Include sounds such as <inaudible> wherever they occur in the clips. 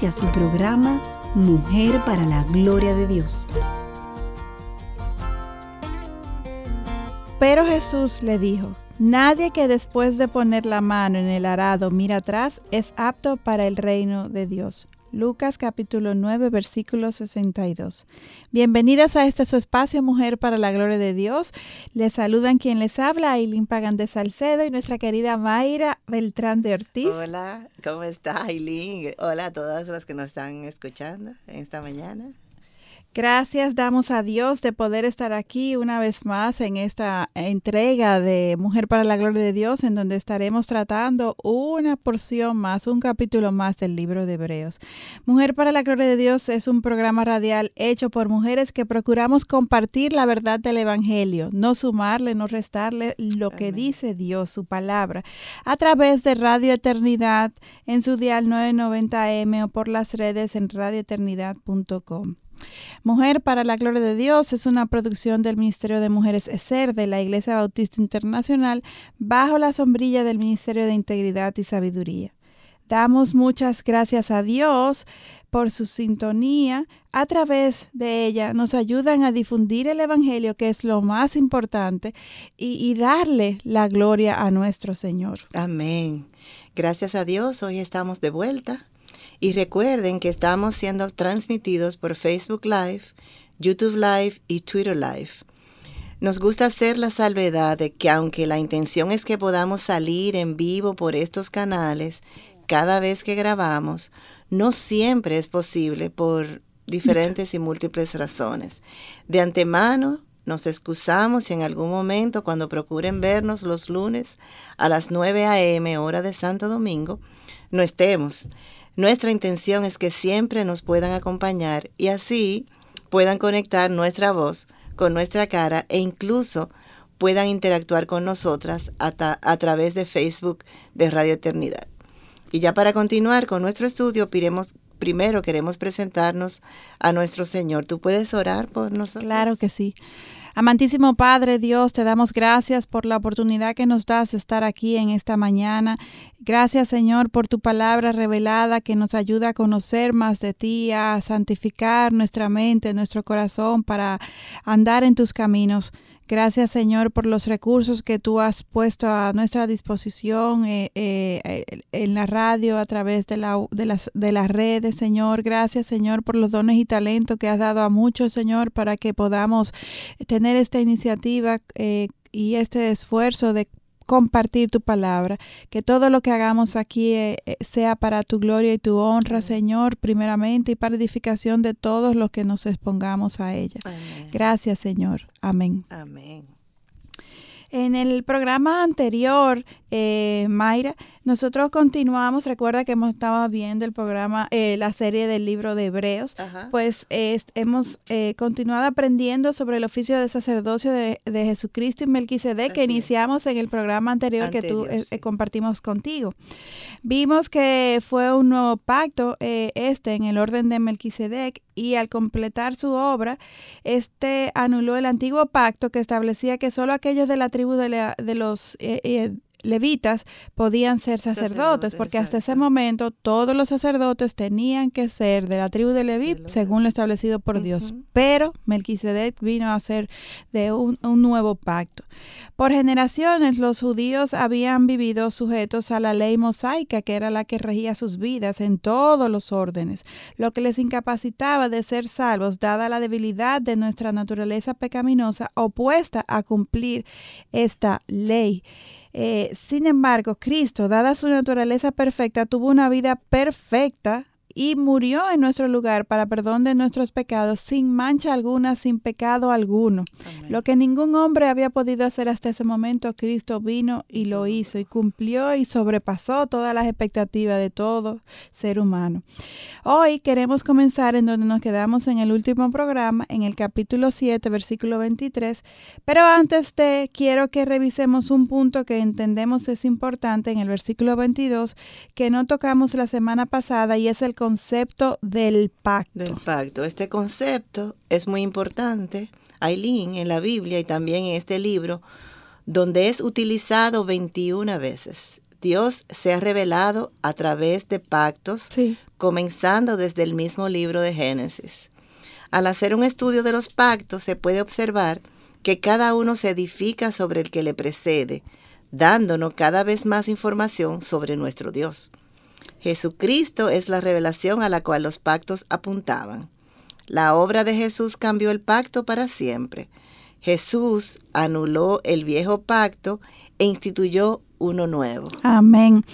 Inicia su programa Mujer para la Gloria de Dios. Pero Jesús le dijo, Nadie que después de poner la mano en el arado mira atrás es apto para el reino de Dios. Lucas capítulo 9 versículo 62. Bienvenidas a este su espacio Mujer para la Gloria de Dios. Les saludan quien les habla, Aileen Pagan de Salcedo y nuestra querida Mayra Beltrán de Ortiz. Hola, ¿cómo está Aileen? Hola a todas las que nos están escuchando en esta mañana. Gracias damos a Dios de poder estar aquí una vez más en esta entrega de Mujer para la Gloria de Dios, en donde estaremos tratando una porción más, un capítulo más del libro de Hebreos. Mujer para la Gloria de Dios es un programa radial hecho por mujeres que procuramos compartir la verdad del Evangelio, no sumarle, no restarle lo que dice Dios, su palabra, a través de Radio Eternidad en su dial 990M o por las redes en radioeternidad.com. Mujer para la Gloria de Dios es una producción del Ministerio de Mujeres ESER de la Iglesia Bautista Internacional bajo la sombrilla del Ministerio de Integridad y Sabiduría. Damos muchas gracias a Dios por su sintonía. A través de ella nos ayudan a difundir el Evangelio, que es lo más importante, y, y, darle la gloria a nuestro Señor. Amén. Gracias a Dios, hoy estamos de vuelta y recuerden que estamos siendo transmitidos por Facebook Live, YouTube Live y Twitter Live. Nos gusta hacer la salvedad de que aunque la intención es que podamos salir en vivo por estos canales cada vez que grabamos, no siempre es posible por diferentes y múltiples razones. De antemano, nos excusamos si en algún momento cuando procuren vernos los lunes a las 9 a.m. hora de Santo Domingo, no estemos. Nuestra intención es que siempre nos puedan acompañar y así puedan conectar nuestra voz con nuestra cara e incluso puedan interactuar con nosotras a, través de Facebook de Radio Eternidad. Y ya para continuar con nuestro estudio, primero queremos presentarnos a nuestro Señor. ¿Tú puedes orar por nosotros? Claro que sí. Amantísimo Padre Dios, te damos gracias por la oportunidad que nos das de estar aquí en esta mañana. Gracias Señor por tu palabra revelada que nos ayuda a conocer más de ti, a santificar nuestra mente, nuestro corazón para andar en tus caminos. Gracias, Señor, por los recursos que tú has puesto a nuestra disposición eh, eh, en la radio, a través de, la, de, las, de las redes, Señor. Gracias, Señor, por los dones y talentos que has dado a muchos, Señor, para que podamos tener esta iniciativa eh, y este esfuerzo de compartir tu palabra, que todo lo que hagamos aquí eh, eh, sea para tu gloria y tu honra, Señor, primeramente, y para edificación de todos los que nos expongamos a ella. Gracias, Señor. Amén. Amén. En el programa anterior, eh, Mayra, nosotros continuamos, recuerda que hemos estado viendo el programa, eh, la serie del libro de Hebreos, pues hemos eh, continuado aprendiendo sobre el oficio de sacerdocio de, Jesucristo y Melquisedec que iniciamos en el programa anterior, que tú compartimos contigo. Vimos que fue un nuevo pacto, este, en el orden de Melquisedec, y al completar su obra, este anuló el antiguo pacto que establecía que solo aquellos de la tribu de, de los levitas podían ser sacerdotes, porque hasta ese momento todos los sacerdotes tenían que ser de la tribu de Leví, según lo establecido por Dios. Pero Melquisedec vino a ser de un, nuevo pacto. Por generaciones los judíos habían vivido sujetos a la ley mosaica, que era la que regía sus vidas en todos los órdenes, lo que les incapacitaba de ser salvos, dada la debilidad de nuestra naturaleza pecaminosa opuesta a cumplir esta ley. Eh, sin embargo, Cristo, dada su naturaleza perfecta, tuvo una vida perfecta y murió en nuestro lugar para perdón de nuestros pecados sin mancha alguna, sin pecado alguno. Lo que ningún hombre había podido hacer hasta ese momento, Cristo vino y lo hizo y cumplió y sobrepasó todas las expectativas de todo ser humano. Hoy queremos comenzar en donde nos quedamos en el último programa, en el capítulo 7, versículo 23, pero antes de quiero que revisemos un punto que entendemos es importante en el versículo 22 que no tocamos la semana pasada y es el concepto del pacto. Del pacto. Este concepto es muy importante, Aileen, en la Biblia y también en este libro, donde es utilizado 21 veces. Dios se ha revelado a través de pactos, comenzando desde el mismo libro de Génesis. Al hacer un estudio de los pactos se puede observar que cada uno se edifica sobre el que le precede, dándonos cada vez más información sobre nuestro Dios. Jesucristo es la revelación a la cual los pactos apuntaban. La obra de Jesús cambió el pacto para siempre. Jesús anuló el viejo pacto e instituyó uno nuevo. Amén.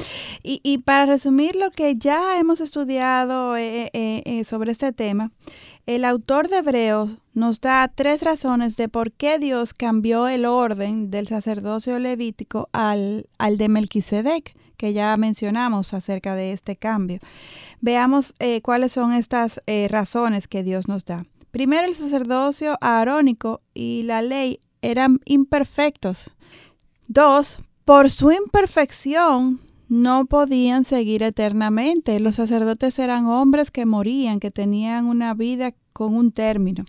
Y, para resumir lo que ya hemos estudiado eh, eh, eh, sobre este tema, el autor de Hebreos nos da tres razones de por qué Dios cambió el orden del sacerdocio levítico al, al de Melquisedec, que ya mencionamos acerca de este cambio. Veamos eh, cuáles son estas eh, razones que Dios nos da. Primero, el sacerdocio arónico y la ley eran imperfectos. Dos, por su imperfección, no podían seguir eternamente. Los sacerdotes eran hombres que morían, que tenían una vida con un término.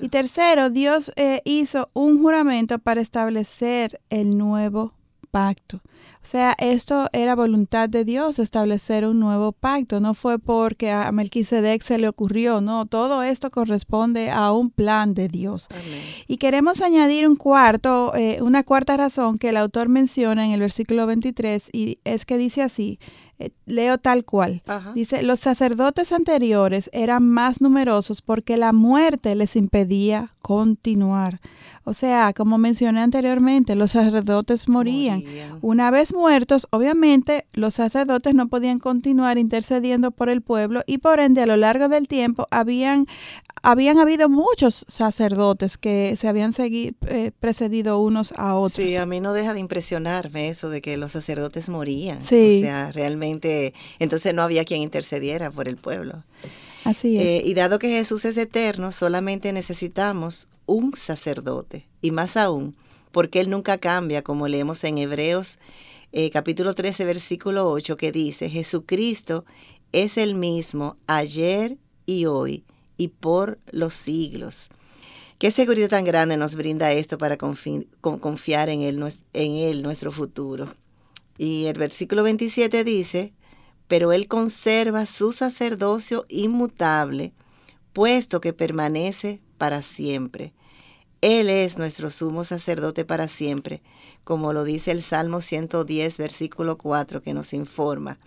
Y tercero, Dios eh, hizo un juramento para establecer el nuevo pacto. O sea, esto era voluntad de Dios, establecer un nuevo pacto. No fue porque a Melquisedec se le ocurrió, no, todo esto corresponde a un plan de Dios. Y queremos añadir un cuarto, eh, una cuarta razón que el autor menciona en el versículo 23 y es que dice así, eh, leo tal cual. Dice, los sacerdotes anteriores eran más numerosos porque la muerte les impedía continuar. O sea, como mencioné anteriormente, los sacerdotes morían. Una vez muertos, obviamente, los sacerdotes no podían continuar intercediendo por el pueblo y por ende a lo largo del tiempo habían habían habido muchos sacerdotes que se habían seguido, eh, precedido unos a otros. Sí, a mí no deja de impresionarme eso de que los sacerdotes morían. Sí. O sea, realmente, entonces no había quien intercediera por el pueblo. Así es. Eh, y dado que Jesús es eterno, solamente necesitamos un sacerdote. Y más aún, porque Él nunca cambia, como leemos en Hebreos eh, capítulo 13, versículo 8, que dice, Jesucristo es el mismo ayer y hoy y por los siglos. Qué seguridad tan grande nos brinda esto para confiar en él, en él nuestro futuro. Y el versículo 27 dice, pero Él conserva su sacerdocio inmutable, puesto que permanece para siempre. Él es nuestro sumo sacerdote para siempre, como lo dice el Salmo 110, versículo 4, que nos informa.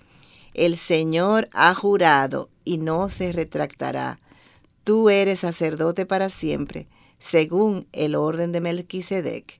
El Señor ha jurado y no se retractará tú eres sacerdote para siempre, según el orden de Melquisedec.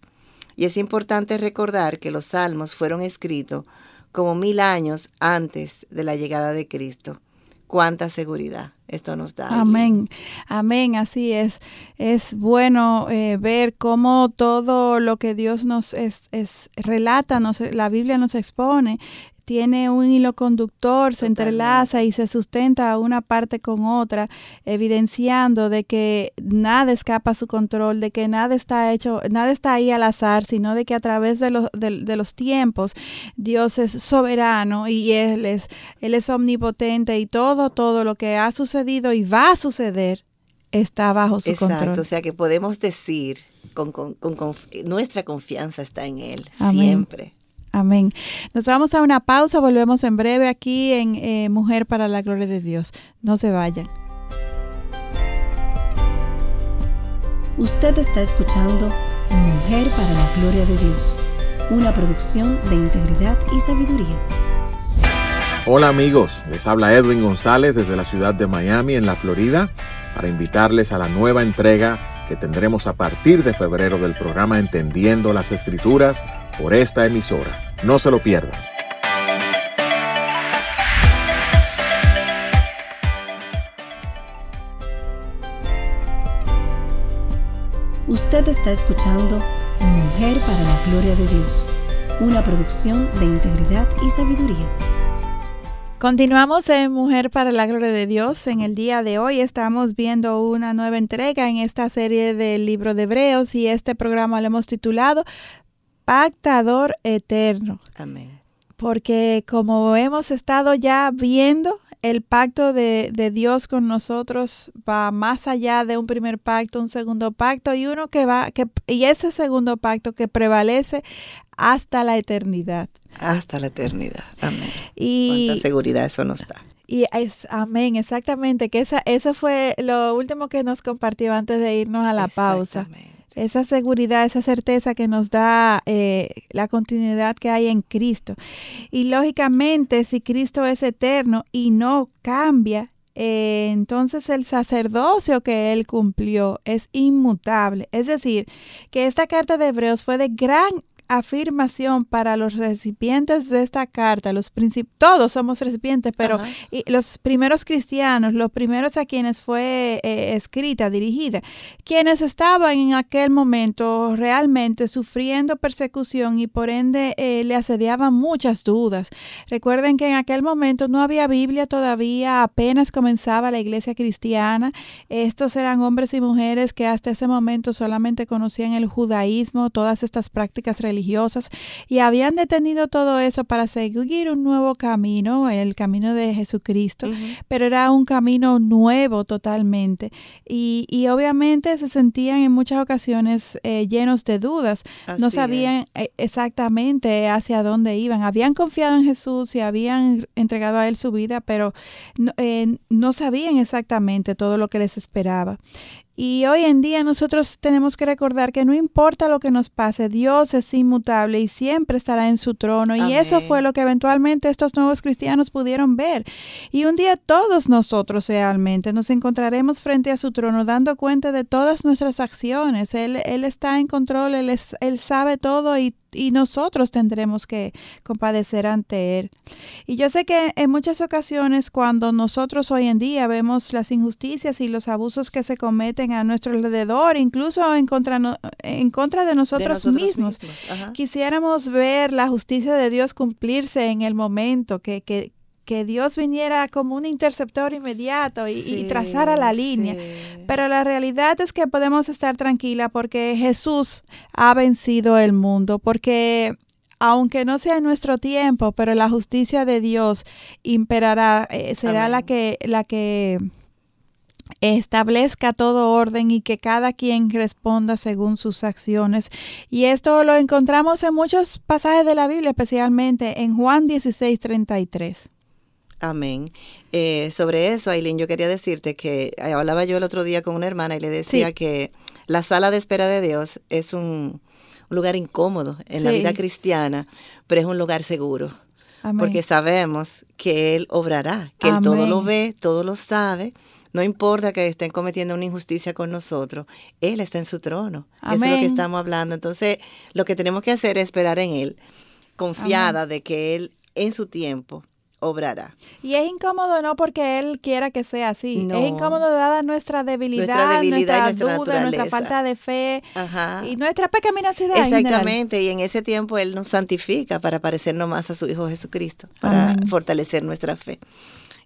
Y es importante recordar que los salmos fueron escritos como mil años antes de la llegada de Cristo. Cuánta seguridad esto nos da. Amén, amén, así es. Es bueno eh, ver cómo todo lo que Dios nos es, relata, nos, la Biblia nos expone, tiene un hilo conductor, se entrelaza y se sustenta una parte con otra, evidenciando de que nada escapa a su control, de que nada está hecho, nada está ahí al azar, sino de que a través de los, de, los tiempos Dios es soberano y Él es, Él es omnipotente y todo, todo lo que ha sucedido y va a suceder está bajo su control. Exacto, o sea que podemos decir con, con, nuestra confianza está en Él siempre. Amén. Nos vamos a una pausa, volvemos en breve aquí en eh, Mujer para la Gloria de Dios. No se vayan. Usted está escuchando Mujer para la Gloria de Dios, una producción de integridad y sabiduría. Hola amigos, les habla Edwin González desde la ciudad de Miami, en la Florida, para invitarles a la nueva entrega que tendremos a partir de febrero del programa Entendiendo las Escrituras por esta emisora. No se lo pierdan. Usted está escuchando Mujer para la Gloria de Dios, una producción de integridad y sabiduría. Continuamos en Mujer para la Gloria de Dios. En el día de hoy estamos viendo una nueva entrega en esta serie del libro de Hebreos y este programa lo hemos titulado Pactador Eterno. Amén. Porque como hemos estado ya viendo el pacto de, Dios con nosotros va más allá de un primer pacto, un segundo pacto y uno que va, que, y ese segundo pacto que prevalece hasta la eternidad. Hasta la eternidad. Amén. Y, Cuánta seguridad eso nos da. Y es, amén, exactamente, que esa, eso fue lo último que nos compartió antes de irnos a la pausa esa seguridad, esa certeza que nos da eh, la continuidad que hay en Cristo. Y lógicamente, si Cristo es eterno y no cambia, eh, entonces el sacerdocio que él cumplió es inmutable. Es decir, que esta carta de Hebreos fue de gran afirmación para los recipientes de esta carta, los todos somos recipientes, pero los primeros cristianos, los primeros a quienes fue eh, escrita, dirigida, quienes estaban en aquel momento realmente sufriendo persecución y por ende eh, le asediaban muchas dudas. Recuerden que en aquel momento no había Biblia todavía, apenas comenzaba la iglesia cristiana. Estos eran hombres y mujeres que hasta ese momento solamente conocían el judaísmo, todas estas prácticas religiosas y habían detenido todo eso para seguir un nuevo camino, el camino de Jesucristo, pero era un camino nuevo totalmente. Y, obviamente se sentían en muchas ocasiones eh, llenos de dudas, no sabían eh, exactamente hacia dónde iban, habían confiado en Jesús y habían entregado a Él su vida, pero no, eh, no sabían exactamente todo lo que les esperaba. Y hoy en día nosotros tenemos que recordar que no importa lo que nos pase, Dios es inmutable y siempre estará en su trono. Y eso fue lo que eventualmente estos nuevos cristianos pudieron ver. Y un día todos nosotros realmente nos encontraremos frente a su trono dando cuenta de todas nuestras acciones. Él, él está en control, él, es, él sabe todo y y nosotros tendremos que compadecer ante Él. Y yo sé que en muchas ocasiones cuando nosotros hoy en día vemos las injusticias y los abusos que se cometen a nuestro alrededor, incluso en contra, en contra de nosotros, mismos, quisiéramos ver la justicia de Dios cumplirse en el momento, que, que, que Dios viniera como un interceptor inmediato y, trazara la línea. Pero la realidad es que podemos estar tranquila porque Jesús ha vencido el mundo, porque aunque no sea en nuestro tiempo, pero la justicia de Dios imperará, eh, será la que, la que establezca todo orden y que cada quien responda según sus acciones. Y esto lo encontramos en muchos pasajes de la Biblia, especialmente en Juan 16, 33. Amén. Eh, sobre eso, Aileen, yo quería decirte que eh, hablaba yo el otro día con una hermana y le decía que la sala de espera de Dios es un, lugar incómodo en la vida cristiana, pero es un lugar seguro. Porque sabemos que Él obrará, que Él todo lo ve, todo lo sabe. No importa que estén cometiendo una injusticia con nosotros, Él está en su trono. Eso es lo que estamos hablando. Entonces, lo que tenemos que hacer es esperar en Él, confiada de que Él en su tiempo obrará. Y es incómodo no porque Él quiera que sea así, es incómodo dada nuestra debilidad, nuestra, duda, nuestra falta de fe y nuestra pecaminosidad. Exactamente, y en ese tiempo Él nos santifica para parecernos más a su Hijo Jesucristo, para fortalecer nuestra fe.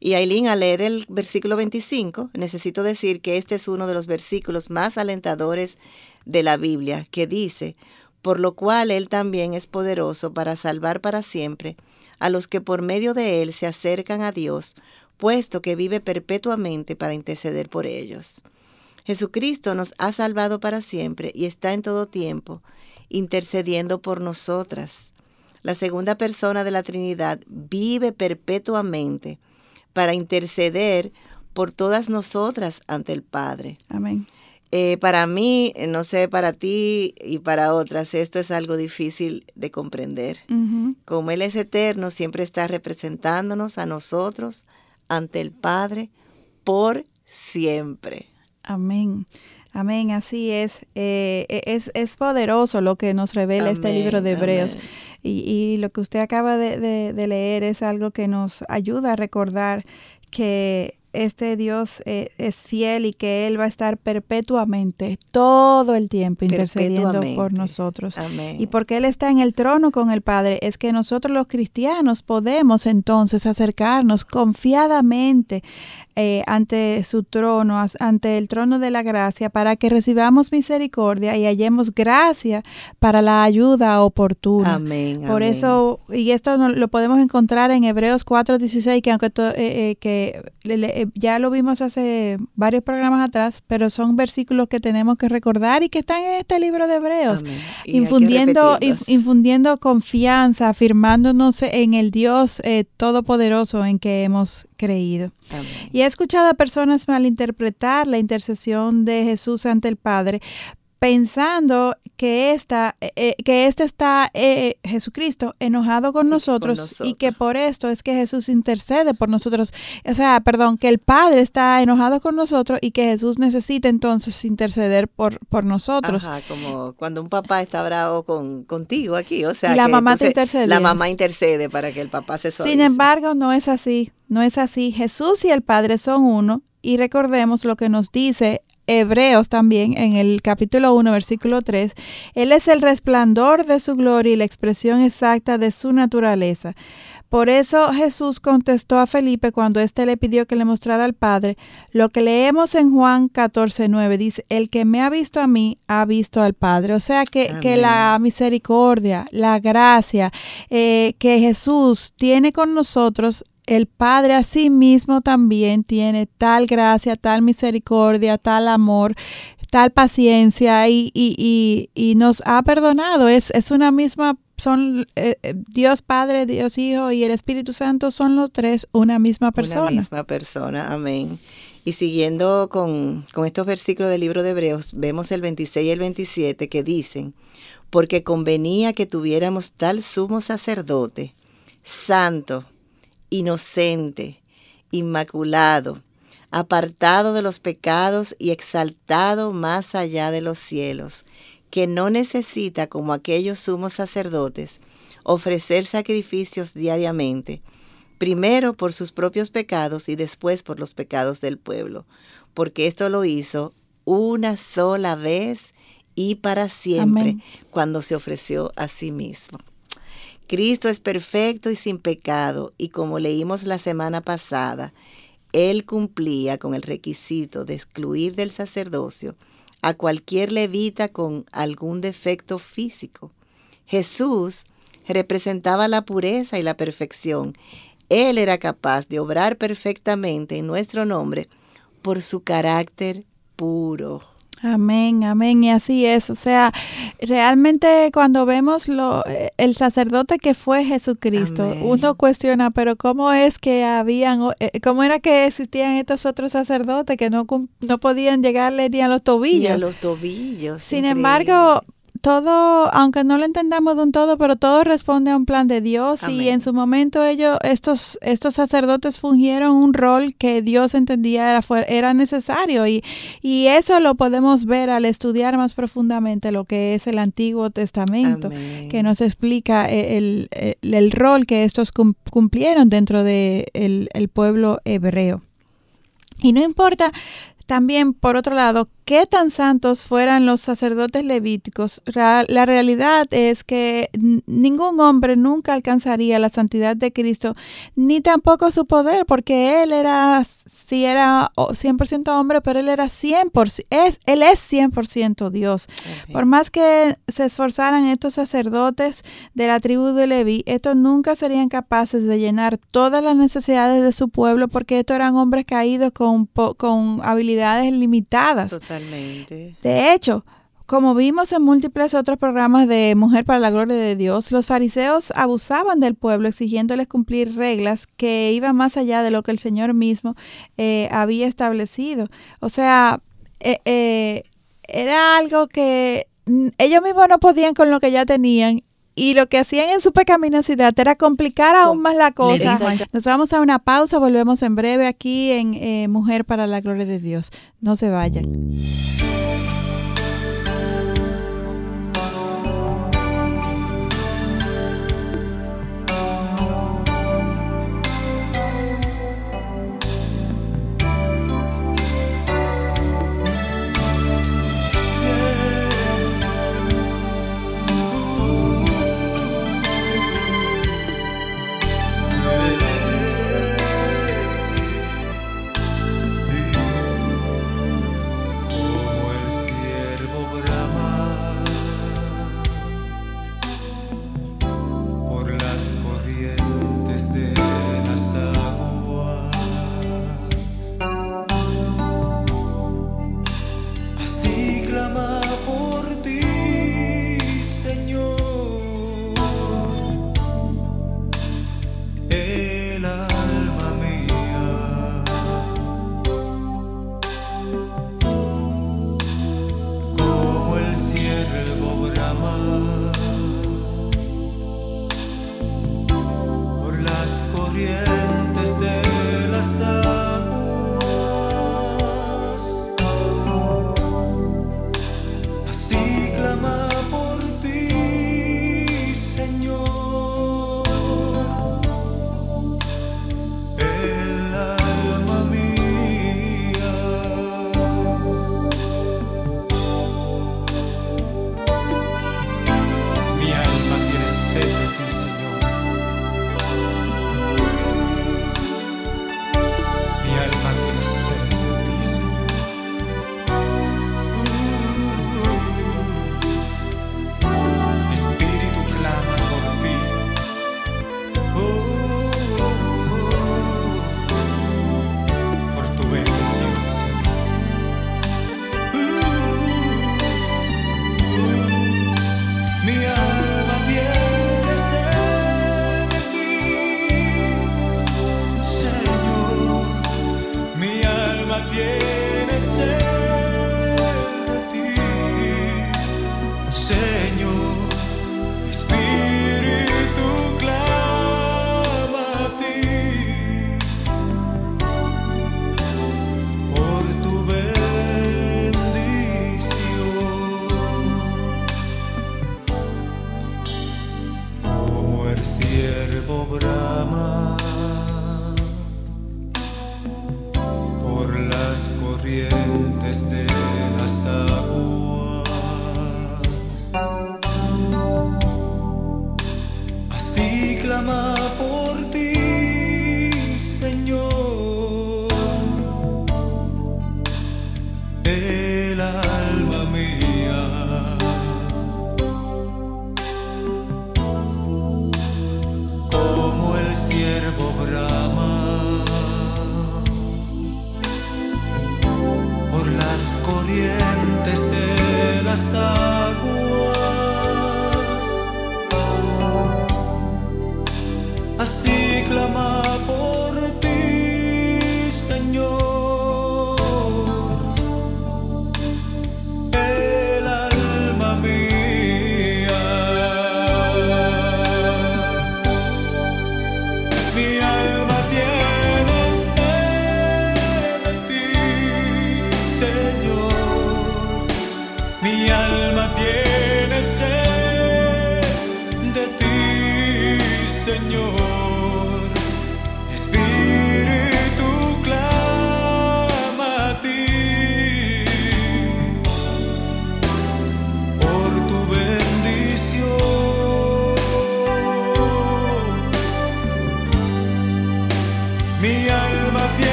Y Aileen, al leer el versículo 25, necesito decir que este es uno de los versículos más alentadores de la Biblia, que dice, por lo cual Él también es poderoso para salvar para siempre a los que por medio de él se acercan a Dios, puesto que vive perpetuamente para interceder por ellos. Jesucristo nos ha salvado para siempre y está en todo tiempo intercediendo por nosotras. La segunda persona de la Trinidad vive perpetuamente para interceder por todas nosotras ante el Padre. Amén. Eh, para mí, eh, no sé, para ti y para otras, esto es algo difícil de comprender. Como Él es eterno, siempre está representándonos a nosotros ante el Padre por siempre. Amén. Amén, así es. Eh, e, es. es. poderoso lo que nos revela este libro de Hebreos. Y, lo que usted acaba de leer es algo que nos ayuda a recordar que este Dios eh, es fiel y que Él va a estar perpetuamente, todo el tiempo, intercediendo por nosotros. Y porque Él está en el trono con el Padre, es que nosotros los cristianos podemos entonces acercarnos confiadamente eh, ante su trono, ante el trono de la gracia, para que recibamos misericordia y hallemos gracia para la ayuda oportuna. Amén. Por eso, y esto lo podemos encontrar en Hebreos 4:16, que aunque eh, eh, que ya lo vimos hace varios programas atrás, pero son versículos que tenemos que recordar y que están en este libro de Hebreos, infundiendo, infundiendo confianza, afirmándonos en el Dios todopoderoso en que hemos creído. Y he escuchado a personas malinterpretar la intercesión de Jesús ante el Padre pensando que esta, eh, eh, que este está eh, Jesucristo enojado con, nosotros, y que por esto es que Jesús intercede por nosotros. O sea, perdón, que el Padre está enojado con nosotros y que Jesús necesita entonces interceder por, por nosotros. Ajá, como cuando un papá está bravo con, contigo aquí, o sea, la mamá te intercede. La mamá intercede para que el papá se suavice. Sin embargo, no es así, no es así. Jesús y el Padre son uno y recordemos lo que nos dice Hebreos también, en el capítulo 1, versículo 3, Él es el resplandor de su gloria y la expresión exacta de su naturaleza. Por eso Jesús contestó a Felipe cuando éste le pidió que le mostrara al Padre lo que leemos en Juan 14, 9. Dice, el que me ha visto a mí, ha visto al Padre. O sea que, que la misericordia, la gracia eh, que Jesús tiene con nosotros el Padre a sí mismo también tiene tal gracia, tal misericordia, tal amor, tal paciencia y, y, y, nos ha perdonado. Es, es una misma, son eh, eh, Dios Padre, Dios Hijo y el Espíritu Santo son los tres una misma persona. Una misma persona, amén. Y siguiendo con, con estos versículos del libro de Hebreos, vemos el 26 y el 27 que dicen, porque convenía que tuviéramos tal sumo sacerdote, santo, inocente, inmaculado, apartado de los pecados y exaltado más allá de los cielos, que no necesita, como aquellos sumos sacerdotes, ofrecer sacrificios diariamente, primero por sus propios pecados y después por los pecados del pueblo, porque esto lo hizo una sola vez y para siempre cuando se ofreció a sí mismo. Cristo es perfecto y sin pecado, y como leímos la semana pasada, Él cumplía con el requisito de excluir del sacerdocio a cualquier levita con algún defecto físico. Jesús representaba la pureza y la perfección. Él era capaz de obrar perfectamente en nuestro nombre por su carácter puro. Amén, amén, y así es. O sea, realmente cuando vemos lo, eh, el sacerdote que fue Jesucristo, uno cuestiona, pero ¿cómo es que habían, eh, cómo era que existían estos otros sacerdotes que no, no podían llegarle ni a los tobillos? Ni a los tobillos. Sin embargo, todo, aunque no lo entendamos de un todo, pero todo responde a un plan de Dios. Y en su momento ellos, estos, estos sacerdotes fungieron un rol que Dios entendía era, era necesario. Y, y eso lo podemos ver al estudiar más profundamente lo que es el Antiguo Testamento, que nos explica el, el, rol que estos cumplieron dentro del de el pueblo hebreo. Y no importa también, por otro lado, qué tan santos fueran los sacerdotes levíticos, la realidad es que ningún hombre nunca alcanzaría la santidad de Cristo, ni tampoco su poder, porque él era, si era 100% hombre, pero él era 100%, es, él es 100% Dios. Por más que se esforzaran estos sacerdotes de la tribu de Leví, estos nunca serían capaces de llenar todas las necesidades de su pueblo, porque estos eran hombres caídos con, con habilidades limitadas. De hecho, como vimos en múltiples otros programas de Mujer para la Gloria de Dios, los fariseos abusaban del pueblo exigiéndoles cumplir reglas que iban más allá de lo que el Señor mismo eh, había establecido. O sea, eh, eh, era algo que ellos mismos no podían con lo que ya tenían y lo que hacían en su pecaminosidad era complicar aún más la cosa. Nos vamos a una pausa, volvemos en breve aquí en Mujer para la Gloria de Dios. No se vayan. existed.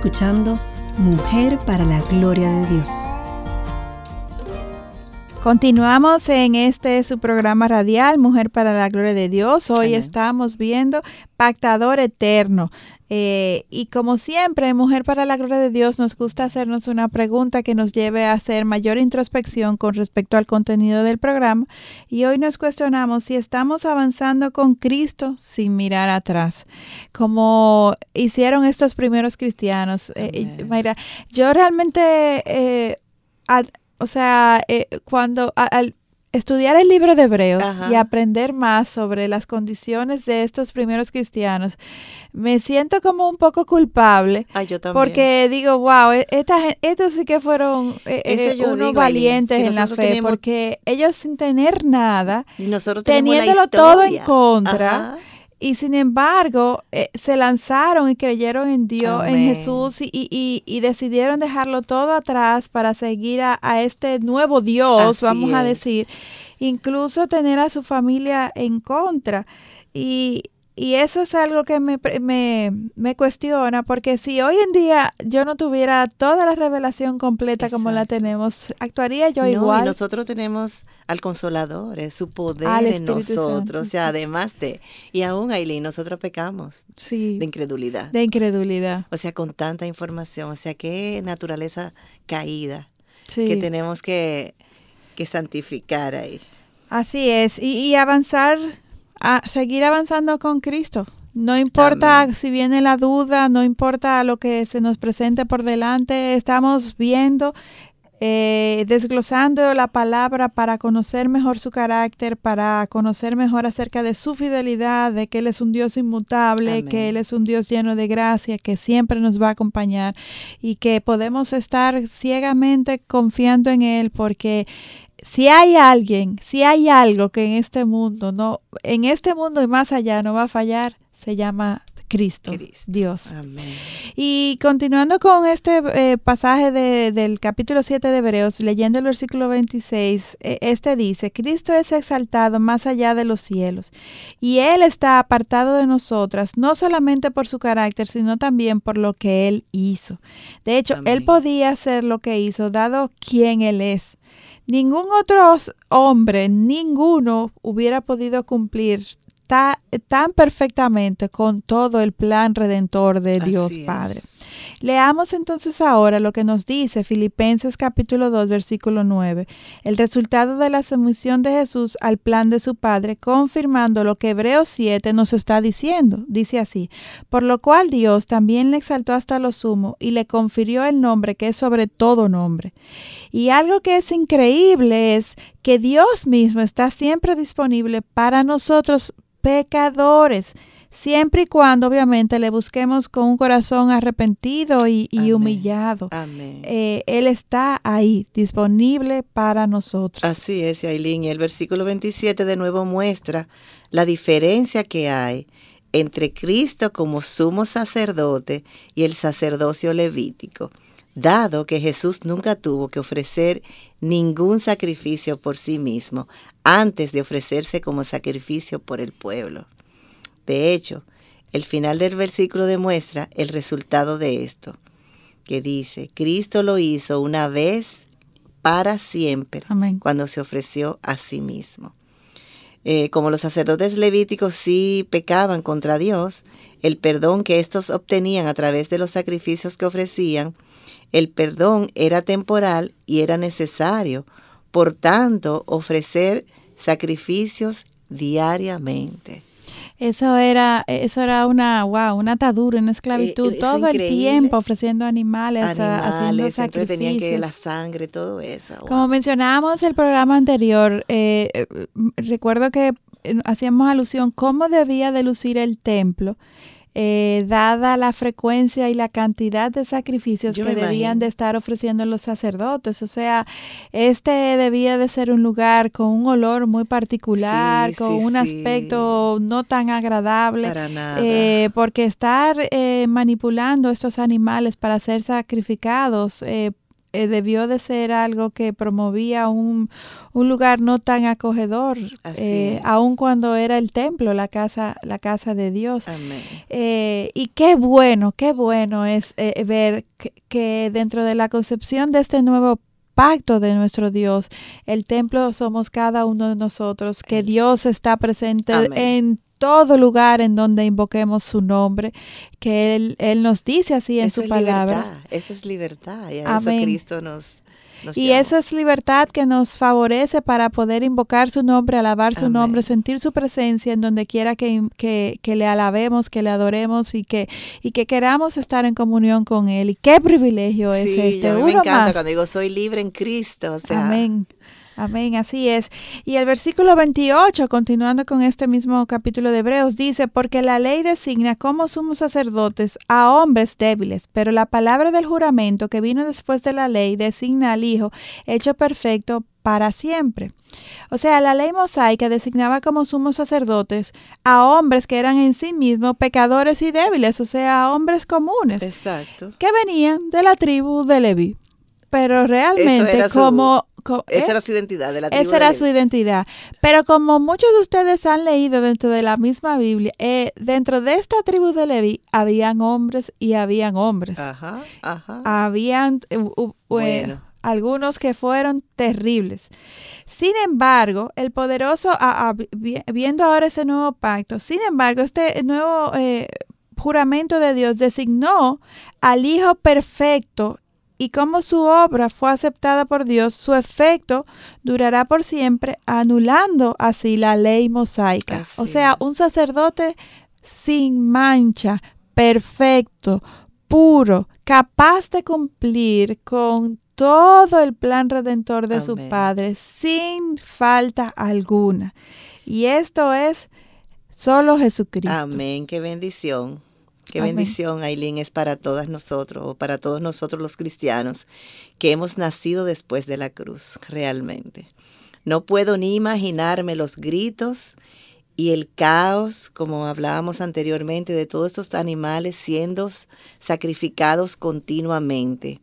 Escuchando Mujer para la Gloria de Dios. Continuamos en este su programa radial Mujer para la Gloria de Dios. Hoy estamos viendo Pactador Eterno. Eh, y como siempre, Mujer para la Gloria de Dios, nos gusta hacernos una pregunta que nos lleve a hacer mayor introspección con respecto al contenido del programa. Y hoy nos cuestionamos si estamos avanzando con Cristo sin mirar atrás, como hicieron estos primeros cristianos. Eh, Mayra, yo realmente... Eh, o sea, cuando al, estudiar el libro de Hebreos y aprender más sobre las condiciones de estos primeros cristianos, me siento como un poco culpable. yo también. Porque digo, wow, e, estos sí que fueron eh, eh, unos valientes en la fe, porque ellos sin tener nada, teniéndolo todo en contra. Y sin embargo, eh, se lanzaron y creyeron en Dios, en Jesús, y, y, y, decidieron dejarlo todo atrás para seguir a, este nuevo Dios, vamos a decir. Incluso tener a su familia en contra. Y, y eso es algo que me, me, me, cuestiona, porque si hoy en día yo no tuviera toda la revelación completa como la tenemos, actuaría yo igual. Y nosotros tenemos al Consolador, es su poder en nosotros, o sea, además de, y aún Aileen, nosotros pecamos sí, de incredulidad. De incredulidad. O sea, con tanta información, o sea, qué naturaleza caída que tenemos que, que santificar ahí. Así es, y, y avanzar a seguir avanzando con Cristo. No importa si viene la duda, no importa lo que se nos presente por delante, estamos viendo, eh, desglosando la palabra para conocer mejor su carácter, para conocer mejor acerca de su fidelidad, de que Él es un Dios inmutable, que Él es un Dios lleno de gracia, que siempre nos va a acompañar y que podemos estar ciegamente confiando en Él porque si hay alguien, si hay algo que en este mundo no, en este mundo y más allá no va a fallar, se llama Cristo, Dios. Y continuando con este eh, pasaje del capítulo 7 de Hebreos, leyendo el versículo 26, eh, este dice, Cristo es exaltado más allá de los cielos, y Él está apartado de nosotras, no solamente por su carácter, sino también por lo que Él hizo. De hecho, Él podía hacer lo que hizo, dado quien Él es. Ningún otro hombre, ninguno hubiera podido cumplir tan perfectamente con todo el plan redentor de Dios Padre. Leamos entonces ahora lo que nos dice Filipenses capítulo 2 versículo 9, el resultado de la sumisión de Jesús al plan de su Padre, confirmando lo que Hebreos 7 nos está diciendo. Dice así, por lo cual Dios también le exaltó hasta lo sumo y le confirió el nombre que es sobre todo nombre. Y algo que es increíble es que Dios mismo está siempre disponible para nosotros pecadores siempre y cuando obviamente le busquemos con un corazón arrepentido y, humillado. Amén. Eh, él está ahí, disponible para nosotros. Así es, Aileen. Y el versículo 27 de nuevo muestra la diferencia que hay entre Cristo como sumo sacerdote y el sacerdocio levítico, dado que Jesús nunca tuvo que ofrecer ningún sacrificio por sí mismo antes de ofrecerse como sacrificio por el pueblo. De hecho, el final del versículo demuestra el resultado de esto, que dice, Cristo lo hizo una vez para siempre, cuando se ofreció a sí mismo. Eh, como los sacerdotes levíticos sí pecaban contra Dios, el perdón que estos obtenían a través de los sacrificios que ofrecían, el perdón era temporal y era necesario. Por tanto, ofrecer sacrificios diariamente. Eso era, eso era una, wow, una atadura, una esclavitud, todo el tiempo ofreciendo animales, animales haciendo tenían que la sangre, todo eso. Como mencionábamos el programa anterior, eh, eh, recuerdo que eh, hacíamos alusión cómo debía de lucir el templo eh, dada la frecuencia y la cantidad de sacrificios que debían de estar ofreciendo los sacerdotes. O sea, este debía de ser un lugar con un olor muy particular, con un aspecto no tan agradable, eh, porque estar eh, manipulando estos animales para ser sacrificados eh, debió de ser algo que promovía un, un lugar no tan acogedor, eh, aun cuando era el templo, la casa, la casa de Dios. Eh, y qué bueno, qué bueno es eh, ver que, dentro de la concepción de este nuevo pacto de nuestro Dios. El templo somos cada uno de nosotros, que Dios está presente en todo lugar en donde invoquemos su nombre, que Él, él nos dice así en su palabra. eso es libertad, y a eso Cristo nos, y eso es libertad que nos favorece para poder invocar su nombre, alabar su nombre, sentir su presencia en donde quiera que, que, le alabemos, que le adoremos y que, y que queramos estar en comunión con Él. Y qué privilegio es este. me encanta cuando digo soy libre en Cristo. Amén. Amén, así es. Y el versículo 28, continuando con este mismo capítulo de Hebreos, dice, porque la ley designa como sumos sacerdotes a hombres débiles, pero la palabra del juramento que vino después de la ley designa al Hijo hecho perfecto para siempre. O sea, la ley mosaica designaba como sumos sacerdotes a hombres que eran en sí mismos pecadores y débiles, o sea, a hombres comunes. Exacto. Que venían de la tribu de Leví. Pero realmente como esa era su identidad. De la esa era su identidad. Pero como muchos de ustedes han leído dentro de la misma Biblia, eh, dentro de esta tribu de Levi habían hombres y habían hombres. Ajá, ajá. Habían eh, algunos que fueron terribles. Sin embargo, el poderoso, viendo ahora ese nuevo pacto, sin embargo, este nuevo... Eh, juramento de Dios designó al Hijo perfecto y como su obra fue aceptada por Dios, su efecto durará por siempre, anulando así la ley mosaica. o sea, un sacerdote sin mancha, perfecto, puro, capaz de cumplir con todo el plan redentor de su Padre, sin falta alguna. Y esto es solo Jesucristo. Amén, qué bendición. Qué bendición, Aileen, es para todas nosotros, o para todos nosotros los cristianos, que hemos nacido después de la cruz, realmente. No puedo ni imaginarme los gritos y el caos, como hablábamos anteriormente, de todos estos animales siendo sacrificados continuamente.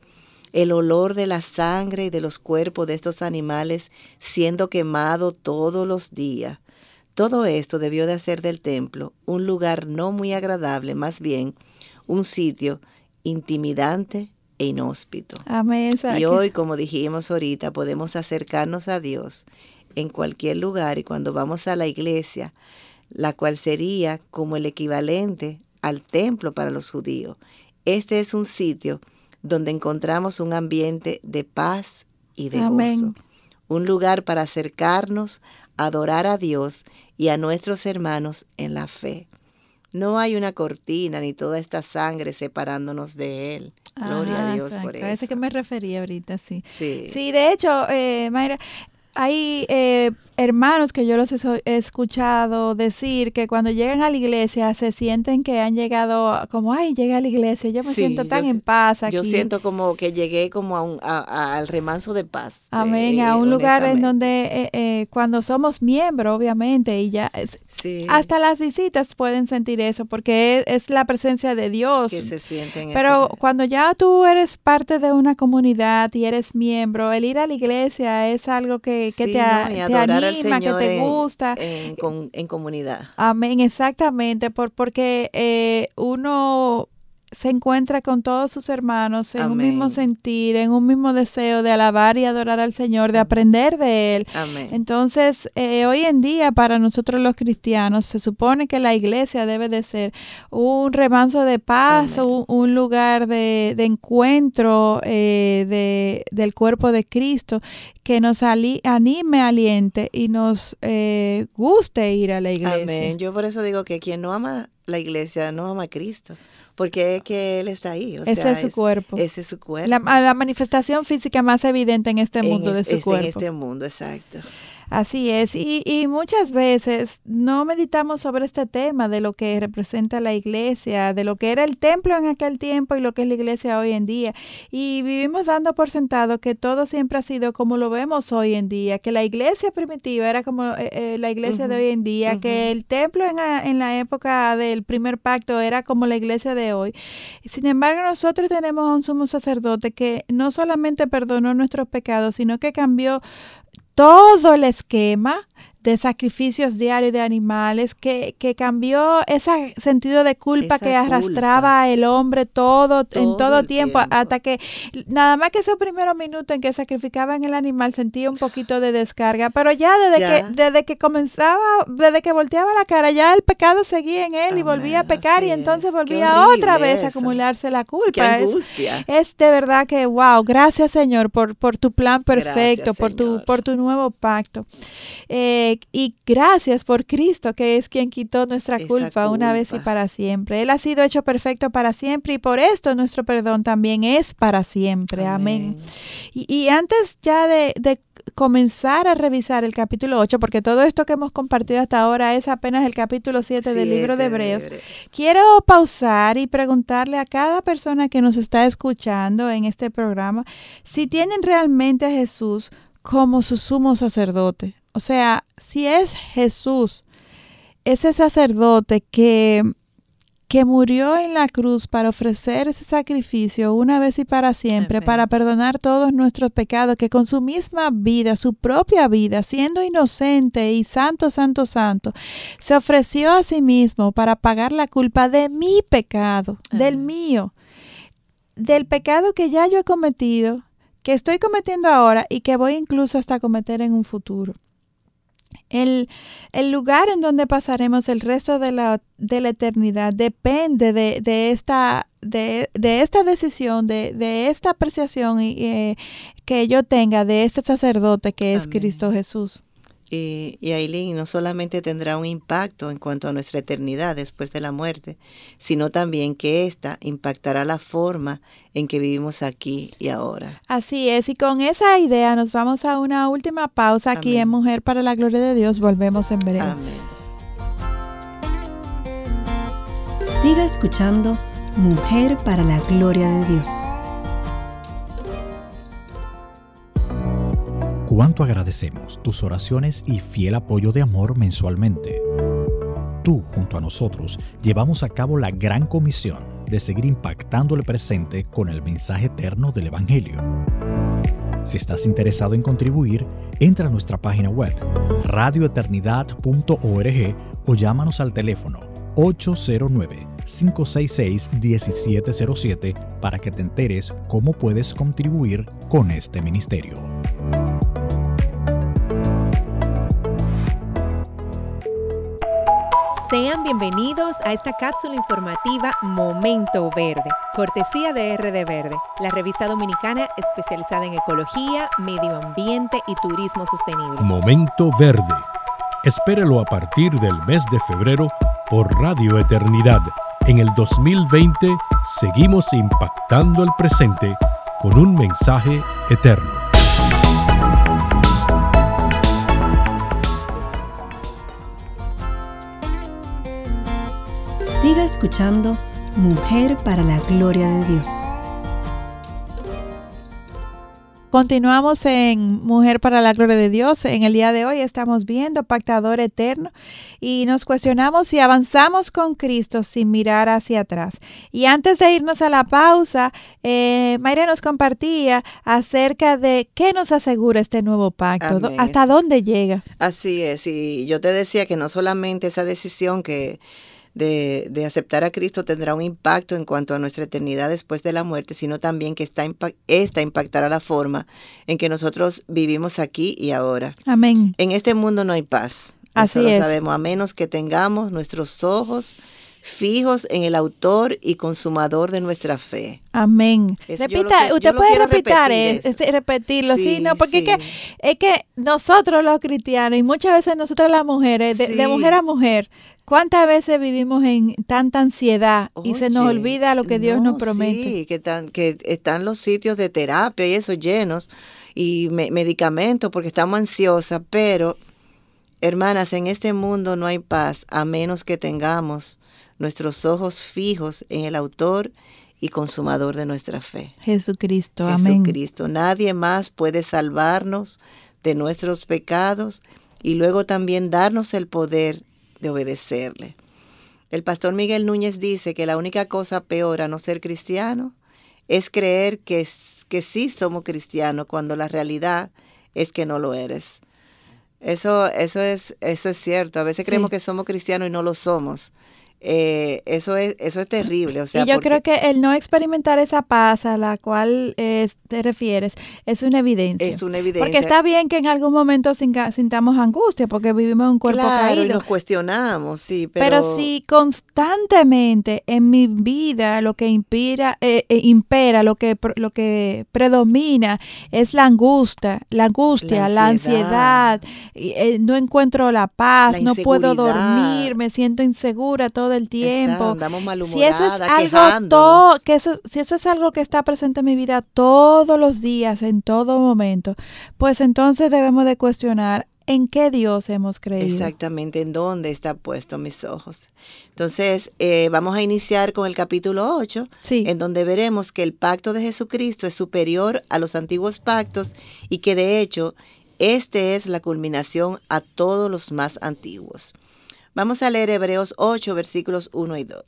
El olor de la sangre y de los cuerpos de estos animales siendo quemado todos los días. Todo esto debió de hacer del templo un lugar no muy agradable, más bien un sitio intimidante e inhóspito. Amén. Y hoy, como dijimos ahorita, podemos acercarnos a Dios en cualquier lugar y cuando vamos a la iglesia, la cual sería como el equivalente al templo para los judíos. Este es un sitio donde encontramos un ambiente de paz y de gozo. Un lugar para acercarnos, adorar a Dios y a nuestros hermanos en la fe. No hay una cortina ni toda esta sangre separándonos de Él. Gloria a Dios por eso. A ese que me refería ahorita, sí. Sí, sí de hecho, eh, Mayra, hay eh, hermanos que yo los he, escuchado decir que cuando llegan a la iglesia se sienten que han llegado como, ay, llegué a la iglesia, yo me siento tan en paz aquí. Yo siento como que llegué como a un, al remanso de paz. Amén, a un lugar en donde eh, eh, cuando somos miembros, obviamente, y ya, hasta las visitas pueden sentir eso, porque es, la presencia de Dios. Que se sienten. Pero cuando ya tú eres parte de una comunidad y eres miembro, el ir a la iglesia es algo que, te, te anima, que te gusta. En, comunidad. Amén, exactamente, por, porque eh, uno se encuentra con todos sus hermanos en un mismo sentir, en un mismo deseo de alabar y adorar al Señor, de aprender de Él. Entonces, eh, hoy en día para nosotros los cristianos se supone que la iglesia debe de ser un remanso de paz, un, lugar de, encuentro eh, de, del cuerpo de Cristo que nos anime, aliente y nos eh, guste ir a la iglesia. Amén. Yo por eso digo que quien no ama la iglesia no ama a Cristo porque es que Él está ahí. ese es su cuerpo. Ese es su cuerpo. La, manifestación física más evidente en este mundo de su cuerpo. En este mundo, exacto. Así es, y, y, muchas veces no meditamos sobre este tema de lo que representa la iglesia, de lo que era el templo en aquel tiempo y lo que es la iglesia hoy en día. Y vivimos dando por sentado que todo siempre ha sido como lo vemos hoy en día, que la iglesia primitiva era como eh, eh, la iglesia de hoy en día, que el templo en en la época del primer pacto era como la iglesia de hoy. Sin embargo, nosotros tenemos a un sumo sacerdote que no solamente perdonó nuestros pecados, sino que cambió todo el esquema de sacrificios diarios de animales, que, que cambió ese sentido de culpa que arrastraba el hombre todo, en todo tiempo, hasta que nada más que esos primeros minutos en que sacrificaban el animal sentía un poquito de descarga, pero ya desde que desde que comenzaba, desde que volteaba la cara, ya el pecado seguía en él y volvía a pecar y entonces volvía otra vez a acumularse la culpa. Es, de verdad que wow, gracias Señor por, por tu plan perfecto, por tu por tu nuevo pacto. Eh, y gracias por Cristo, que es quien quitó nuestra culpa, una vez y para siempre. Él ha sido hecho perfecto para siempre y por esto nuestro perdón también es para siempre. Amén. Y, antes ya de, comenzar a revisar el capítulo 8, porque todo esto que hemos compartido hasta ahora es apenas el capítulo 7 del libro de Hebreos, quiero pausar y preguntarle a cada persona que nos está escuchando en este programa si tienen realmente a Jesús como su sumo sacerdote. O sea, si es Jesús, ese sacerdote que, que murió en la cruz para ofrecer ese sacrificio una vez y para siempre, para perdonar todos nuestros pecados, que con su misma vida, su propia vida, siendo inocente y santo, santo, santo, se ofreció a sí mismo para pagar la culpa de mi pecado, del mío, del pecado que ya yo he cometido, que estoy cometiendo ahora y que voy incluso hasta cometer en un futuro. El, lugar en donde pasaremos el resto de la, de la eternidad depende de, de esta, de, de, esta decisión, de, de esta apreciación eh, que yo tenga de este sacerdote que es Cristo Jesús. Y, y Aileen no solamente tendrá un impacto en cuanto a nuestra eternidad después de la muerte, sino también que ésta impactará la forma en que vivimos aquí y ahora. Así es, y con esa idea nos vamos a una última pausa aquí en Mujer para la Gloria de Dios. Volvemos en breve. Amén. Siga escuchando Mujer para la Gloria de Dios. Cuánto agradecemos tus oraciones y fiel apoyo de amor mensualmente. tú junto a nosotros llevamos a cabo la gran comisión de seguir impactando el presente con el mensaje eterno del Evangelio. Si estás interesado en contribuir, entra a nuestra página web radioeternidad.org o llámanos al teléfono 809-566-1707 para que te enteres cómo puedes contribuir con este ministerio. Sean bienvenidos a esta cápsula informativa Momento Verde, cortesía de RD Verde, la revista dominicana especializada en ecología, medio ambiente y turismo sostenible. Momento Verde. Espérelo a partir del mes de febrero por Radio Eternidad. En el 2020 seguimos impactando el presente con un mensaje eterno. Siga escuchando Mujer para la Gloria de Dios. Continuamos en Mujer para la Gloria de Dios. En el día de hoy estamos viendo Pactador Eterno y nos cuestionamos si avanzamos con Cristo sin mirar hacia atrás. Y antes de irnos a la pausa, eh, Mayra nos compartía acerca de qué nos asegura este nuevo pacto, hasta dónde llega. Así es, y yo te decía que no solamente esa decisión que de, aceptar a Cristo tendrá un impacto en cuanto a nuestra eternidad después de la muerte, sino también que esta, esta impactará la forma en que nosotros vivimos aquí y ahora. Amén. En este mundo no hay paz. Así lo es. sabemos, a menos que tengamos nuestros ojos fijos en el autor y consumador de nuestra fe. Amén. Repita, usted puede repetir, eh, repetirlo, sí, no, porque Es, que, es que nosotros los cristianos y muchas veces nosotros las mujeres, de, mujer a mujer, ¿cuántas veces vivimos en tanta ansiedad y se nos olvida lo que Dios nos promete? Sí, que, que están los sitios de terapia y eso llenos y medicamentos porque estamos ansiosas, pero hermanas, en este mundo no hay paz a menos que tengamos nuestros ojos fijos en el autor y consumador de nuestra fe. Jesucristo, amén. Jesucristo. Nadie más puede salvarnos de nuestros pecados y luego también darnos el poder de obedecerle. El pastor Miguel Núñez dice que la única cosa peor a no ser cristiano es creer que, que sí somos cristianos cuando la realidad es que no lo eres. Eso, eso, es, eso es cierto. A veces creemos que somos cristianos y no lo somos. Eh, eso es eso es terrible. O sea, y yo creo que el no experimentar esa paz a la cual eh, te refieres es una evidencia. Es una evidencia. Porque está bien que en algún momento sintamos angustia porque vivimos en un cuerpo claro, caído. Y nos cuestionamos, sí, pero... pero si constantemente en mi vida lo que impira, eh, impera, lo que, lo que predomina es la angustia, la angustia, la ansiedad, no encuentro la paz, no puedo dormir, me siento insegura, todo del tiempo. si eso es algo todo, que eso, si eso es algo que está presente en mi vida todos los días, en todo momento, pues entonces debemos de cuestionar en qué Dios hemos creído. Exactamente, en dónde está puesto mis ojos. Entonces, eh, vamos a iniciar con el capítulo 8, en donde veremos que el pacto de Jesucristo es superior a los antiguos pactos y que de hecho este es la culminación a todos los más antiguos. Vamos a leer Hebreos 8, versículos 1 y 2.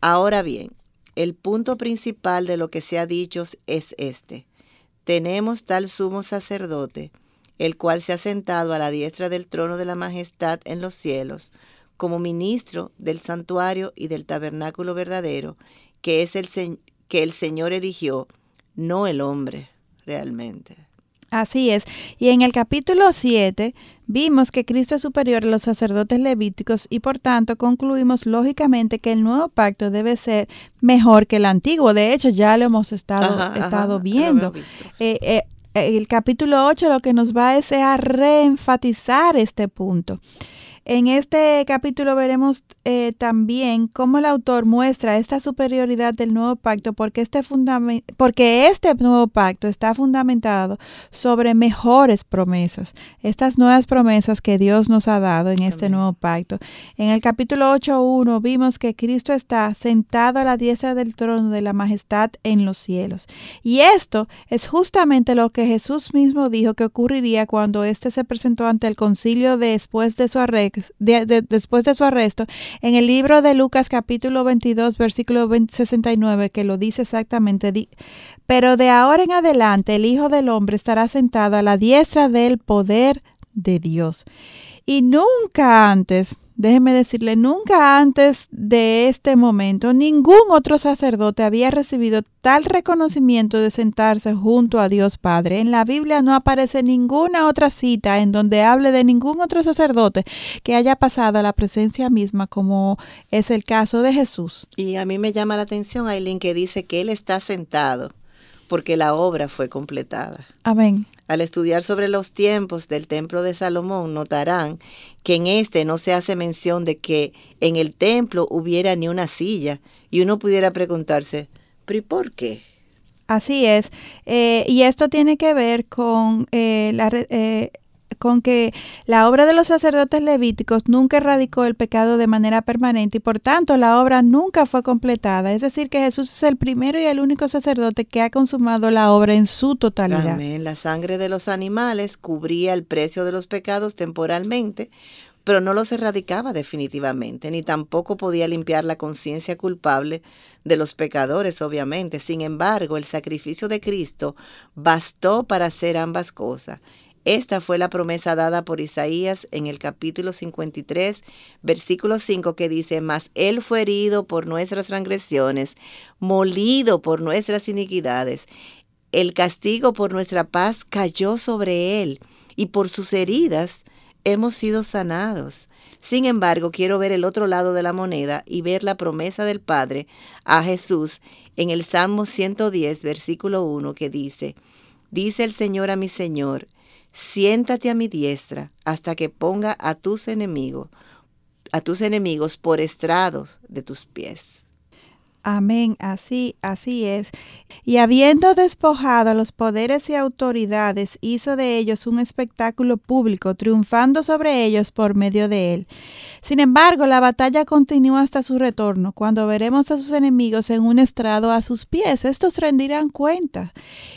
Ahora bien, el punto principal de lo que se ha dicho es este. Tenemos tal sumo sacerdote, el cual se ha sentado a la diestra del trono de la majestad en los cielos, como ministro del santuario y del tabernáculo verdadero, que es el que el Señor erigió, no el hombre realmente. Así es. Y en el capítulo 7 vimos que Cristo es superior a los sacerdotes levíticos y por tanto concluimos lógicamente que el nuevo pacto debe ser mejor que el antiguo. De hecho, ya lo hemos estado, estado viendo. Eh, eh, el capítulo 8 lo que nos va es a reenfatizar este punto. En este capítulo veremos eh, también cómo el autor muestra esta superioridad del nuevo pacto porque este, porque este nuevo pacto está fundamentado sobre mejores promesas, estas nuevas promesas que Dios nos ha dado en este nuevo pacto. En el capítulo 8.1 vimos que Cristo está sentado a la diestra del trono de la majestad en los cielos. Y esto es justamente lo que Jesús mismo dijo que ocurriría cuando éste se presentó ante el concilio después de su arresto después de su arresto, en el libro de Lucas capítulo 22, versículo 69, que lo dice exactamente, pero de ahora en adelante el Hijo del Hombre estará sentado a la diestra del poder de Dios. Y nunca antes Déjeme decirle, nunca antes de este momento ningún otro sacerdote había recibido tal reconocimiento de sentarse junto a Dios Padre. En la Biblia no aparece ninguna otra cita en donde hable de ningún otro sacerdote que haya pasado a la presencia misma como es el caso de Jesús. Y a mí me llama la atención, Aileen, que dice que Él está sentado porque la obra fue completada. Amén. Al estudiar sobre los tiempos del templo de Salomón, notarán que en este no se hace mención de que en el templo hubiera ni una silla y uno pudiera preguntarse, ¿pero y por qué? Así es. Eh, y esto tiene que ver con eh, la, eh, con que la obra de los sacerdotes levíticos nunca erradicó el pecado de manera permanente y por tanto la obra nunca fue completada. Es decir, que Jesús es el primero y el único sacerdote que ha consumado la obra en su totalidad. Amén. La sangre de los animales cubría el precio de los pecados temporalmente, pero no los erradicaba definitivamente, ni tampoco podía limpiar la conciencia culpable de los pecadores, obviamente. Sin embargo, el sacrificio de Cristo bastó para hacer ambas cosas esta fue la promesa dada por Isaías en el capítulo 53, versículo 5, que dice, Mas Él fue herido por nuestras transgresiones, molido por nuestras iniquidades. El castigo por nuestra paz cayó sobre Él, y por sus heridas hemos sido sanados. Sin embargo, quiero ver el otro lado de la moneda y ver la promesa del Padre a Jesús en el Salmo 110, versículo 1, que dice, Dice el Señor a mi Señor, siéntate a mi diestra hasta que ponga a tus enemigos, a tus enemigos por estrados de tus pies. Amén, así, así es. Y habiendo despojado a los poderes y autoridades, hizo de ellos un espectáculo público, triunfando sobre ellos por medio de él. Sin embargo, la batalla continúa hasta su retorno, cuando veremos a sus enemigos en un estrado a sus pies. Estos rendirán cuenta.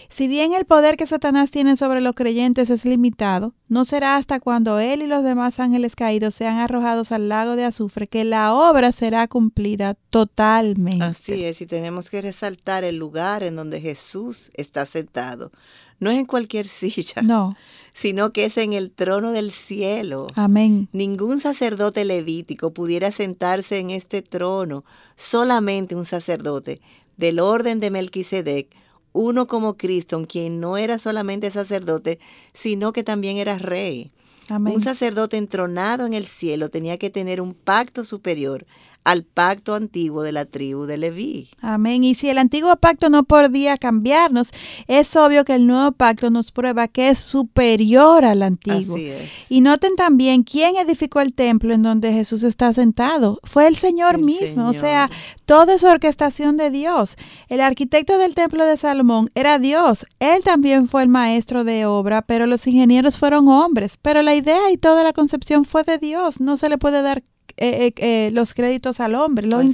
Si bien el poder que Satanás tiene sobre los creyentes es limitado, no será hasta cuando él y los demás ángeles caídos sean arrojados al lago de azufre que la obra será cumplida totalmente. Es, y tenemos que resaltar el lugar en donde Jesús está sentado. No es en cualquier <laughs> silla. No. Sino que es en el trono del cielo. Amén. Ningún sacerdote levítico pudiera sentarse en este trono. Solamente un sacerdote del orden de Melquisedec uno como Cristo, quien no era solamente sacerdote, sino que también era rey. Un sacerdote entronado en el cielo tenía que tener un pacto superior al pacto antiguo de la tribu de Leví. Amén. Y si el antiguo pacto no podía cambiarnos, es obvio que el nuevo pacto nos prueba que es superior al antiguo. Así es. Y noten también quién edificó el templo en donde Jesús está sentado. Fue el Señor mismo. O sea, toda esa orquestación de Dios. El arquitecto del templo de Salomón era Dios. Él también fue el maestro de obra, pero los ingenieros fueron hombres. Pero la idea y toda la concepción fue de Dios. No se le puede dar eh, eh, eh, los créditos al hombre, los,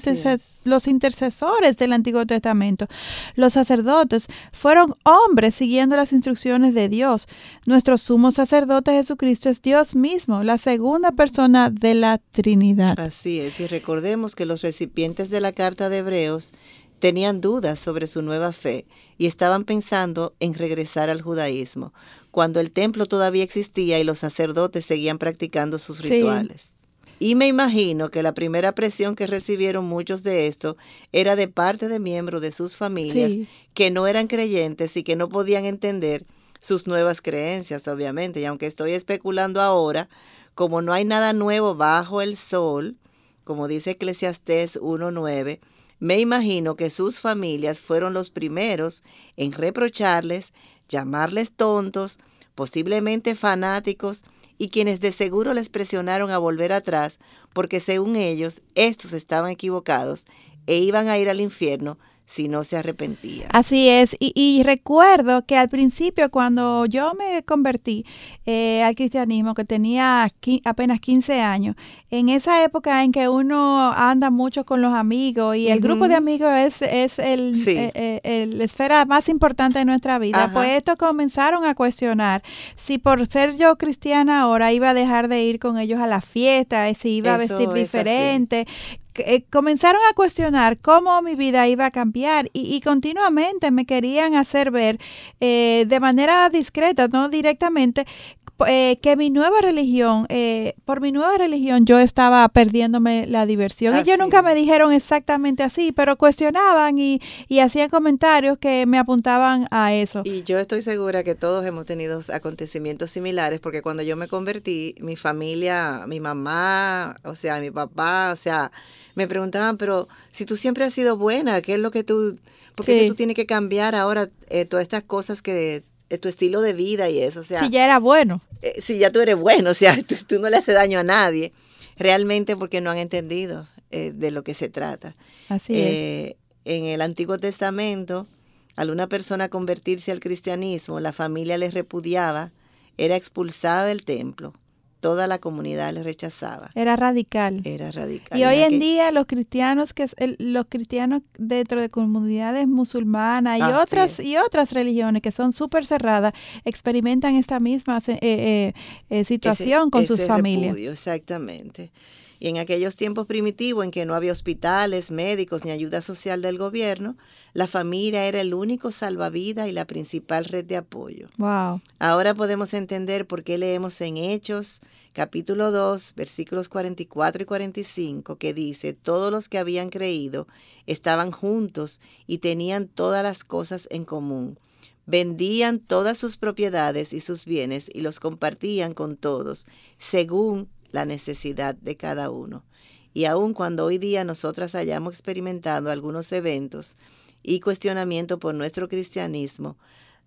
los intercesores del Antiguo Testamento, los sacerdotes, fueron hombres siguiendo las instrucciones de Dios. Nuestro sumo sacerdote Jesucristo es Dios mismo, la segunda persona de la Trinidad. Así es, y recordemos que los recipientes de la carta de Hebreos tenían dudas sobre su nueva fe y estaban pensando en regresar al judaísmo, cuando el templo todavía existía y los sacerdotes seguían practicando sus rituales. Y me imagino que la primera presión que recibieron muchos de estos era de parte de miembros de sus familias que no eran creyentes y que no podían entender sus nuevas creencias, obviamente. Y aunque estoy especulando ahora, como no hay nada nuevo bajo el sol, como dice Eclesiastés 1.9, me imagino que sus familias fueron los primeros en reprocharles, llamarles tontos, posiblemente fanáticos y quienes de seguro les presionaron a volver atrás porque según ellos estos estaban equivocados e iban a ir al infierno si no se arrepentía. Así es, y, recuerdo que al principio cuando yo me convertí eh, al cristianismo, que tenía apenas 15 años, en esa época en que uno anda mucho con los amigos y el grupo de amigos es, es el, eh, eh, la esfera más importante de nuestra vida, pues estos comenzaron a cuestionar si por ser yo cristiana ahora iba a dejar de ir con ellos a la fiesta, si iba a vestir diferente, eh, comenzaron a cuestionar cómo mi vida iba a cambiar y, continuamente me querían hacer ver eh, de manera discreta, no directamente, eh, que mi nueva religión, por mi nueva religión yo estaba perdiéndome la diversión. Ellos nunca me dijeron exactamente así, pero cuestionaban y, y, hacían comentarios que me apuntaban a eso. Y yo estoy segura que todos hemos tenido acontecimientos similares, porque cuando yo me convertí, mi familia, mi mamá, o sea, mi papá, o sea, me preguntaban, pero si tú siempre has sido buena, ¿qué es lo que tú, por qué tú tienes que cambiar ahora eh, todas estas cosas que de tu estilo de vida y eso? O sea, si ya era bueno. Eh, si ya tú eres bueno, <laughs> o sea, tú, no le haces daño a nadie, realmente porque no han entendido eh, de lo que se trata. Así es. En el Antiguo Testamento, al una persona convertirse al cristianismo, la familia le repudiaba, era expulsada del templo toda la comunidad le rechazaba. Era radical. Era radical. Y hoy en día los cristianos que los cristianos dentro de comunidades musulmanas y otras y otras religiones que son súper cerradas experimentan esta misma eh, eh, eh, situación con sus familias. exactamente. Y en aquellos tiempos primitivos en que no había hospitales, médicos ni ayuda social del gobierno, la familia era el único salvavidas y la principal red de apoyo. Wow. Ahora podemos entender por qué leemos en Hechos, capítulo 2, versículos 44 y 45, que dice, todos los que habían creído estaban juntos y tenían todas las cosas en común. Vendían todas sus propiedades y sus bienes y los compartían con todos, según la necesidad de cada uno. Y aun cuando hoy día nosotras hayamos experimentado algunos eventos y cuestionamiento por nuestro cristianismo,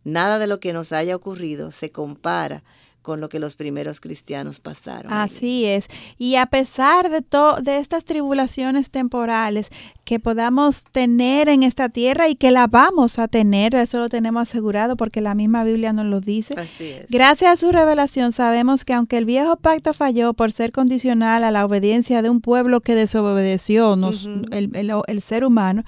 nada de lo que nos haya ocurrido se compara con lo que los primeros cristianos pasaron. Así es. Y a pesar de, de estas tribulaciones temporales que podamos tener en esta tierra y que la vamos a tener, eso lo tenemos asegurado porque la misma Biblia nos lo dice. Así es. Gracias a su revelación sabemos que aunque el viejo pacto falló por ser condicional a la obediencia de un pueblo que desobedeció el, el ser humano,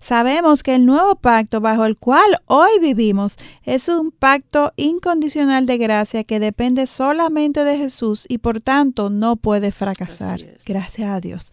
sabemos que el nuevo pacto bajo el cual hoy vivimos es un pacto incondicional de gracia que depende solamente de Jesús y por tanto no puede fracasar. Gracias a Dios.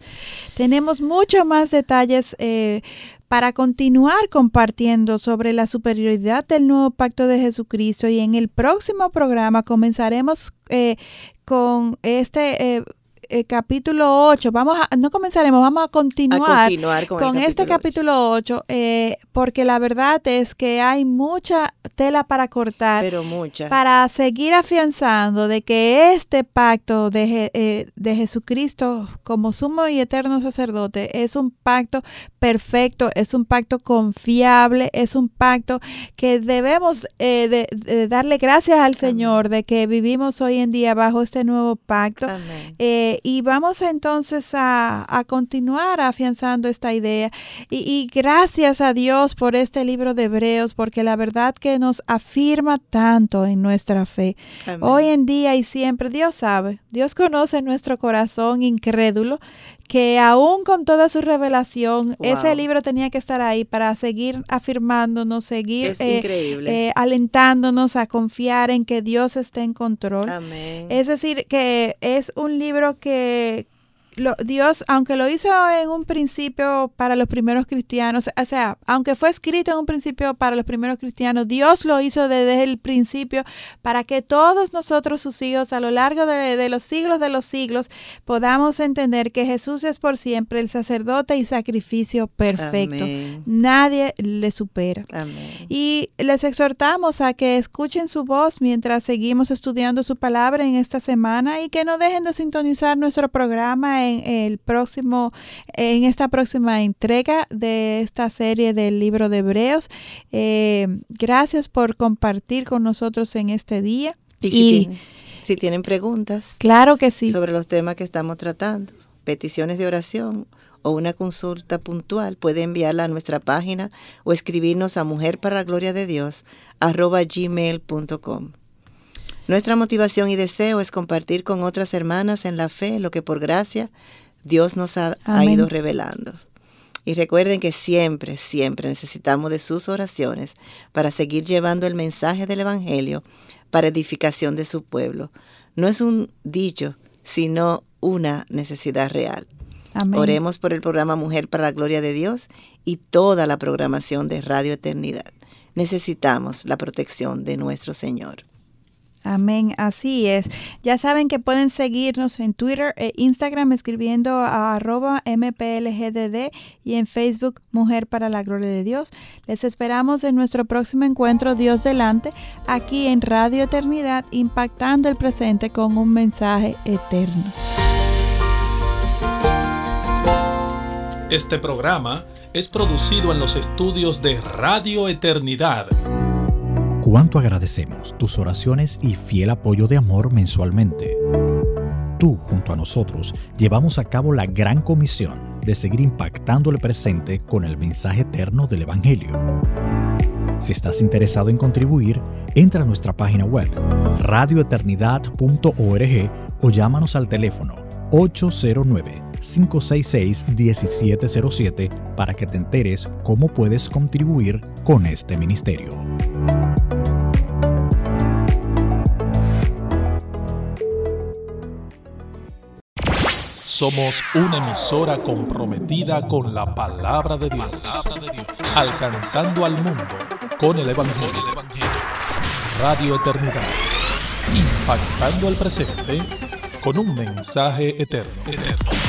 Tenemos muchos más detalles eh, para continuar compartiendo sobre la superioridad del nuevo pacto de Jesucristo y en el próximo programa comenzaremos eh, con este eh, eh, capítulo 8, vamos a, no comenzaremos, vamos a continuar, con, este capítulo 8, eh, porque la verdad es que hay mucha tela para cortar. Pero mucha. Para seguir afianzando de que este pacto de, eh, de Jesucristo como sumo y eterno sacerdote es un pacto perfecto, es un pacto confiable, es un pacto que debemos de, darle gracias al Señor de que vivimos hoy en día bajo este nuevo pacto. Amén y vamos entonces a, continuar afianzando esta idea. Y, gracias a Dios por este libro de Hebreos, porque la verdad que nos afirma tanto en nuestra fe. Hoy en día y siempre, Dios sabe, Dios conoce nuestro corazón incrédulo, que aún con toda su revelación, ese libro tenía que estar ahí para seguir afirmándonos, seguir eh, eh, alentándonos a confiar en que Dios esté en control. Es decir, que es un libro que, Dios, aunque lo hizo en un principio para los primeros cristianos, o sea, aunque fue escrito en un principio para los primeros cristianos, Dios lo hizo desde el principio para que todos nosotros, sus hijos, a lo largo de, los siglos de los siglos, podamos entender que Jesús es por siempre el sacerdote y sacrificio perfecto. Nadie le supera. Y les exhortamos a que escuchen su voz mientras seguimos estudiando su palabra en esta semana y que no dejen de sintonizar nuestro programa en el próximo, en esta próxima entrega de esta serie del libro de Hebreos. Eh, gracias por compartir con nosotros en este día. Y, si, tienen, preguntas. Claro que sí. Sobre los temas que estamos tratando, peticiones de oración o una consulta puntual, puede enviarla a nuestra página o escribirnos a mujer para la gloria de Dios gmail.com. Nuestra motivación y deseo es compartir con otras hermanas en la fe lo que por gracia Dios nos ha, ha ido revelando. Y recuerden que siempre, siempre necesitamos de sus oraciones para seguir llevando el mensaje del Evangelio para edificación de su pueblo. No es un dicho, sino una necesidad real. Oremos por el programa Mujer para la Gloria de Dios y toda la programación de Radio Eternidad. Necesitamos la protección de nuestro Señor. Amén, así es. Ya saben que pueden seguirnos en Twitter e Instagram escribiendo a arroba mplgdd y en Facebook Mujer para la Gloria de Dios. Les esperamos en nuestro próximo encuentro Dios delante, aquí en Radio Eternidad, impactando el presente con un mensaje eterno. Este programa es producido en los estudios de Radio Eternidad. Cuánto agradecemos tus oraciones y fiel apoyo de amor mensualmente. Tú, junto a nosotros, llevamos a cabo la gran comisión de seguir impactando el presente con el mensaje eterno del Evangelio. Si estás interesado en contribuir, entra a nuestra página web radioeternidad.org o llámanos al teléfono 809 566-1707 para que te enteres cómo puedes contribuir con este ministerio. Somos una emisora comprometida con la palabra de Dios, alcanzando al mundo con el Evangelio. Radio Eternidad, impactando el presente con un mensaje eterno. eterno.